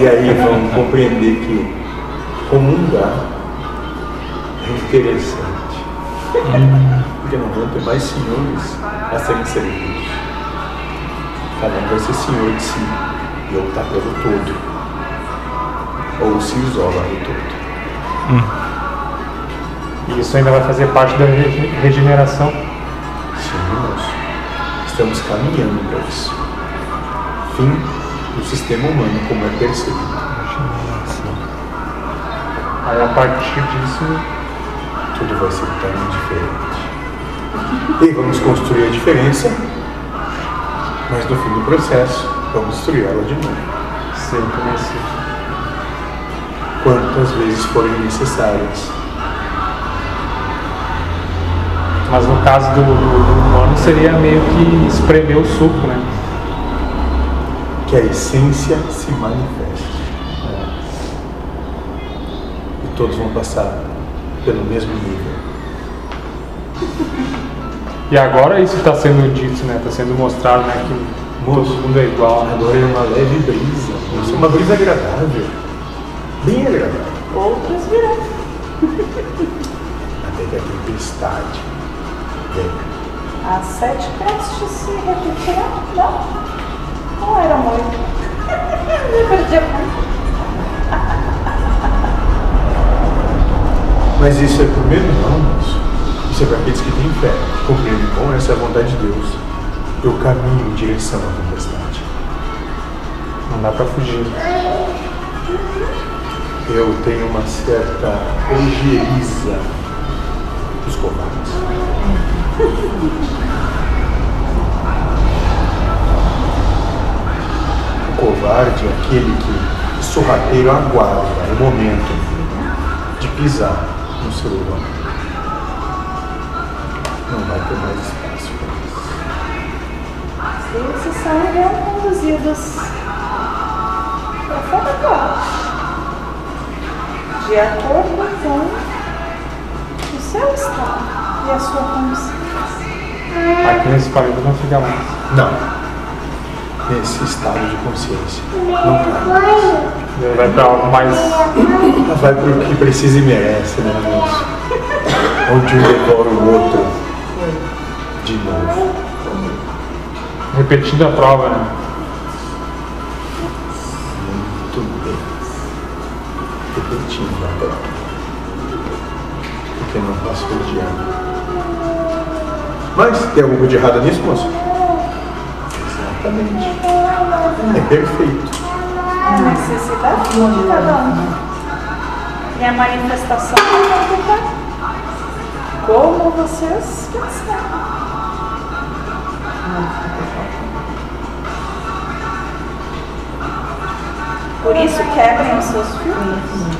E aí vão compreender que comungar é interessante. Porque não vão ter mais senhores a serem servidos. Cada um vai ser senhor de si e optar pelo todo. Ou se isola do todo. E isso ainda vai fazer parte da rege- regeneração. Sim, moço. Estamos caminhando para isso. Fim do sistema humano como é percebido. Aí a partir disso, Tudo vai ser tão diferente. E vamos construir a diferença, mas no fim do processo, vamos destruir ela de novo. sempre nesse. Quantas vezes forem necessárias. Mas no caso do, do, do humano seria meio que espremer o suco, né? Que a essência se manifeste. E todos vão passar pelo mesmo nível. E agora isso está sendo dito, né? Está sendo mostrado, né? Que todo mundo é igual. né? Agora é uma leve brisa. Isso é uma brisa agradável. Bem agradável. Outros virão. Até que a tempestade venha. As sete prestes se repetirão? Não? Não era muito. Me perdi a conta. Mas isso é medo não, moço. Isso é para aqueles que têm fé, que compreendem bom essa é a vontade de Deus. Eu caminho em direção à tempestade. Não dá para fugir. Eu tenho uma certa ojeriza dos covardes. covarde é aquele que sorrateiro aguarda o momento de pisar no seu lugar. Não vai ter mais espaço para isso. Esses são então conduzidos para fora agora. De acordo com o seu estado e a sua consciência. Aqui nesse planeta não fica mais. Não. Nesse estado de consciência. Não vai. Vai para algo mais. Vai pro que precisa e merece, né, moço? Onde um devora o outro. De novo. repetindo a prova, né? Muito bem. Repetindo agora. Porque não passou de ano. Mas tem alguma coisa de errado nisso, moço? Exatamente. É perfeito. É a necessidade de cada um. E a manifestação vai como vocês pensarem. Por isso quebrem os seus filhos.